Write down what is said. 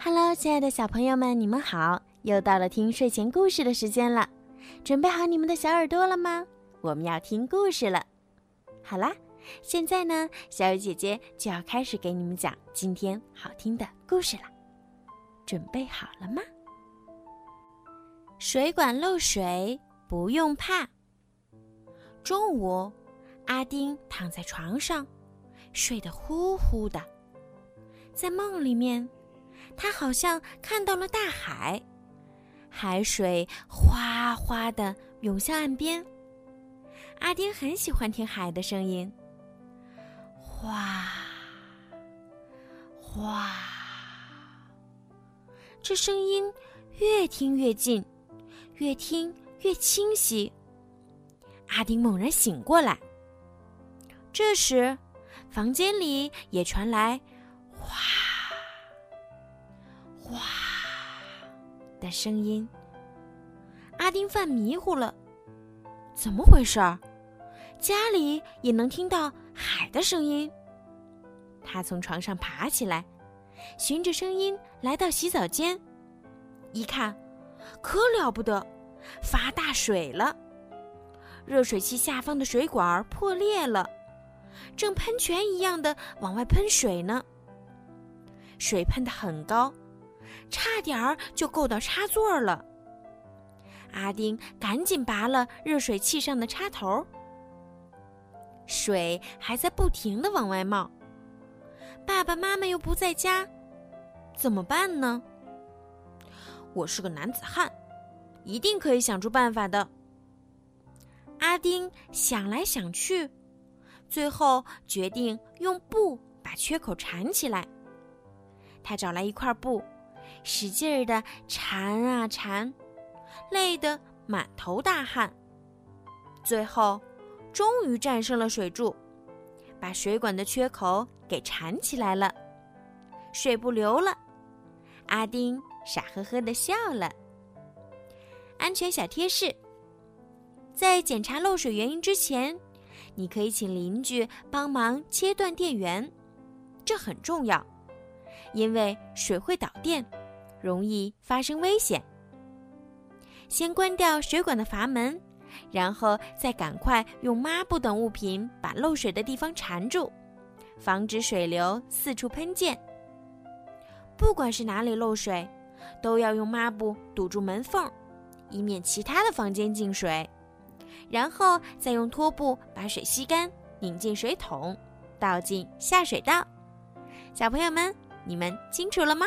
Hello，亲爱的小朋友们，你们好！又到了听睡前故事的时间了，准备好你们的小耳朵了吗？我们要听故事了。好啦，现在呢，小雨姐姐就要开始给你们讲今天好听的故事了。准备好了吗？水管漏水不用怕。中午，阿丁躺在床上，睡得呼呼的，在梦里面。他好像看到了大海，海水哗哗地涌向岸边。阿丁很喜欢听海的声音，哗哗，这声音越听越近，越听越清晰。阿丁猛然醒过来，这时，房间里也传来哗。哇的声音，阿丁犯迷糊了，怎么回事儿？家里也能听到海的声音。他从床上爬起来，循着声音来到洗澡间，一看，可了不得，发大水了！热水器下方的水管破裂了，正喷泉一样的往外喷水呢，水喷得很高。差点儿就够到插座了。阿丁赶紧拔了热水器上的插头，水还在不停的往外冒。爸爸妈妈又不在家，怎么办呢？我是个男子汉，一定可以想出办法的。阿丁想来想去，最后决定用布把缺口缠起来。他找来一块布。使劲儿的缠啊缠，累得满头大汗。最后，终于战胜了水柱，把水管的缺口给缠起来了，水不流了。阿丁傻呵呵的笑了。安全小贴士：在检查漏水原因之前，你可以请邻居帮忙切断电源，这很重要，因为水会导电。容易发生危险。先关掉水管的阀门，然后再赶快用抹布等物品把漏水的地方缠住，防止水流四处喷溅。不管是哪里漏水，都要用抹布堵住门缝，以免其他的房间进水。然后再用拖布把水吸干，拧进水桶，倒进下水道。小朋友们，你们清楚了吗？